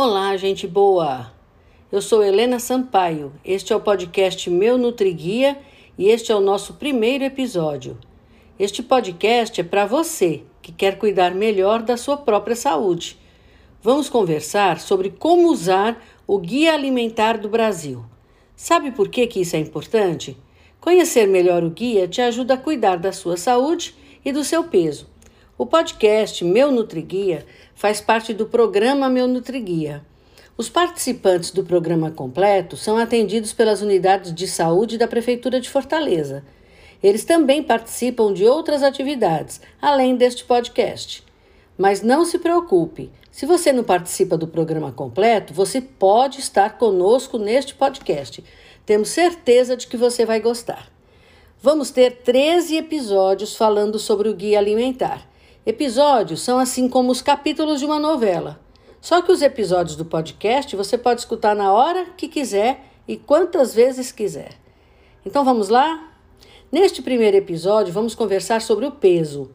Olá, gente boa! Eu sou Helena Sampaio. Este é o podcast Meu Nutriguia e este é o nosso primeiro episódio. Este podcast é para você que quer cuidar melhor da sua própria saúde. Vamos conversar sobre como usar o Guia Alimentar do Brasil. Sabe por que, que isso é importante? Conhecer melhor o guia te ajuda a cuidar da sua saúde e do seu peso. O podcast Meu Nutriguia faz parte do programa Meu Nutriguia. Os participantes do programa completo são atendidos pelas unidades de saúde da Prefeitura de Fortaleza. Eles também participam de outras atividades, além deste podcast. Mas não se preocupe, se você não participa do programa completo, você pode estar conosco neste podcast. Temos certeza de que você vai gostar. Vamos ter 13 episódios falando sobre o guia alimentar. Episódios são assim como os capítulos de uma novela. Só que os episódios do podcast você pode escutar na hora que quiser e quantas vezes quiser. Então vamos lá? Neste primeiro episódio, vamos conversar sobre o peso.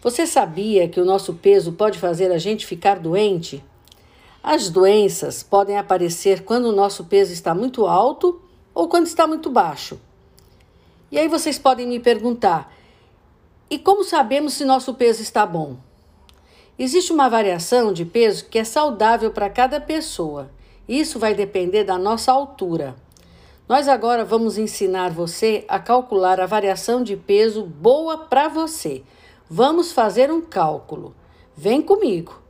Você sabia que o nosso peso pode fazer a gente ficar doente? As doenças podem aparecer quando o nosso peso está muito alto ou quando está muito baixo. E aí vocês podem me perguntar: e como sabemos se nosso peso está bom? Existe uma variação de peso que é saudável para cada pessoa. Isso vai depender da nossa altura. Nós agora vamos ensinar você a calcular a variação de peso boa para você. Vamos fazer um cálculo. Vem comigo.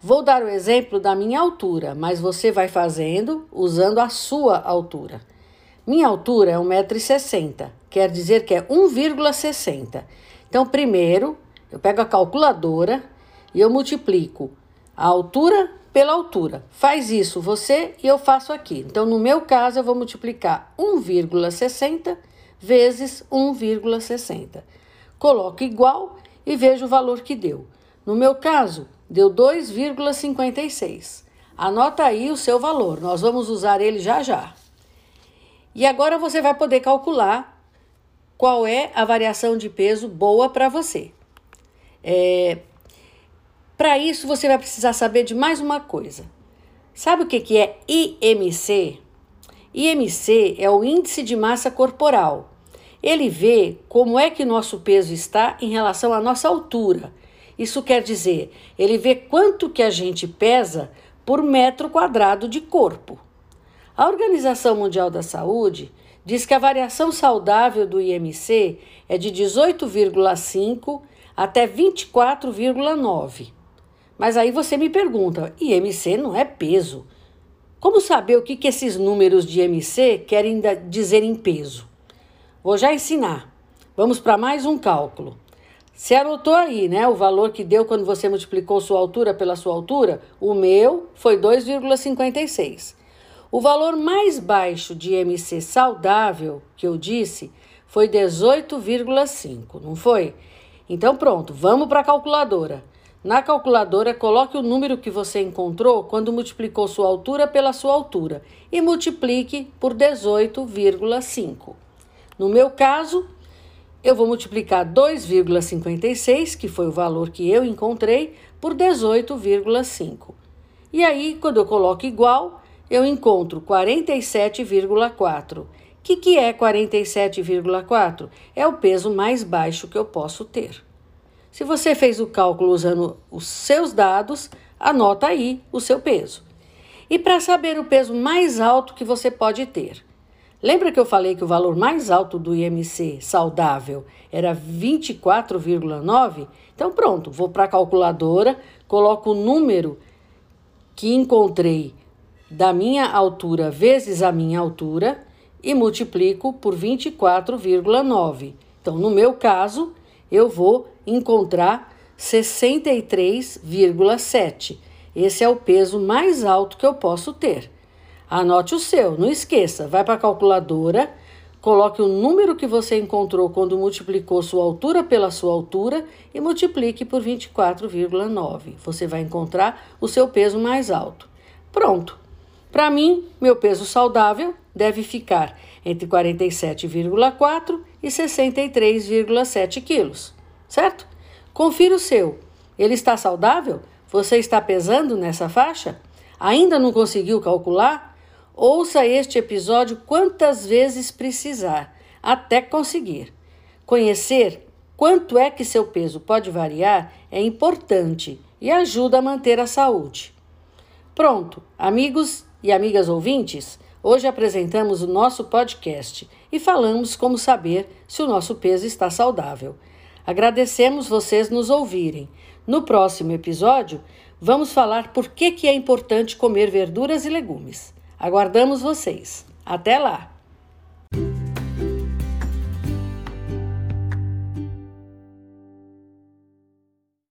Vou dar o exemplo da minha altura, mas você vai fazendo usando a sua altura. Minha altura é 1,60m, quer dizer que é 1,60. Então, primeiro, eu pego a calculadora e eu multiplico a altura pela altura. Faz isso você e eu faço aqui. Então, no meu caso, eu vou multiplicar 1,60 vezes 1,60. Coloco igual e vejo o valor que deu. No meu caso, deu 2,56. Anota aí o seu valor, nós vamos usar ele já já. E agora você vai poder calcular qual é a variação de peso boa para você. É, para isso, você vai precisar saber de mais uma coisa. Sabe o que, que é IMC? IMC é o índice de massa corporal. Ele vê como é que nosso peso está em relação à nossa altura. Isso quer dizer, ele vê quanto que a gente pesa por metro quadrado de corpo. A Organização Mundial da Saúde diz que a variação saudável do IMC é de 18,5 até 24,9. Mas aí você me pergunta: IMC não é peso? Como saber o que, que esses números de IMC querem dizer em peso? Vou já ensinar. Vamos para mais um cálculo. Você anotou aí, né? O valor que deu quando você multiplicou sua altura pela sua altura? O meu foi 2,56. O valor mais baixo de MC saudável que eu disse foi 18,5, não foi? Então pronto, vamos para a calculadora. Na calculadora, coloque o número que você encontrou quando multiplicou sua altura pela sua altura e multiplique por 18,5. No meu caso, eu vou multiplicar 2,56, que foi o valor que eu encontrei, por 18,5. E aí, quando eu coloco igual, eu encontro 47,4. O que, que é 47,4? É o peso mais baixo que eu posso ter. Se você fez o cálculo usando os seus dados, anota aí o seu peso. E para saber o peso mais alto que você pode ter, lembra que eu falei que o valor mais alto do IMC saudável era 24,9? Então pronto, vou para a calculadora, coloco o número que encontrei da minha altura vezes a minha altura e multiplico por 24,9. Então, no meu caso, eu vou encontrar 63,7. Esse é o peso mais alto que eu posso ter. Anote o seu, não esqueça, vai para a calculadora, coloque o número que você encontrou quando multiplicou sua altura pela sua altura e multiplique por 24,9. Você vai encontrar o seu peso mais alto. Pronto! Para mim, meu peso saudável deve ficar entre 47,4 e 63,7 quilos, certo? Confira o seu. Ele está saudável? Você está pesando nessa faixa? Ainda não conseguiu calcular? Ouça este episódio quantas vezes precisar, até conseguir. Conhecer quanto é que seu peso pode variar é importante e ajuda a manter a saúde. Pronto, amigos e amigas ouvintes, hoje apresentamos o nosso podcast e falamos como saber se o nosso peso está saudável. Agradecemos vocês nos ouvirem. No próximo episódio, vamos falar por que, que é importante comer verduras e legumes. Aguardamos vocês. Até lá!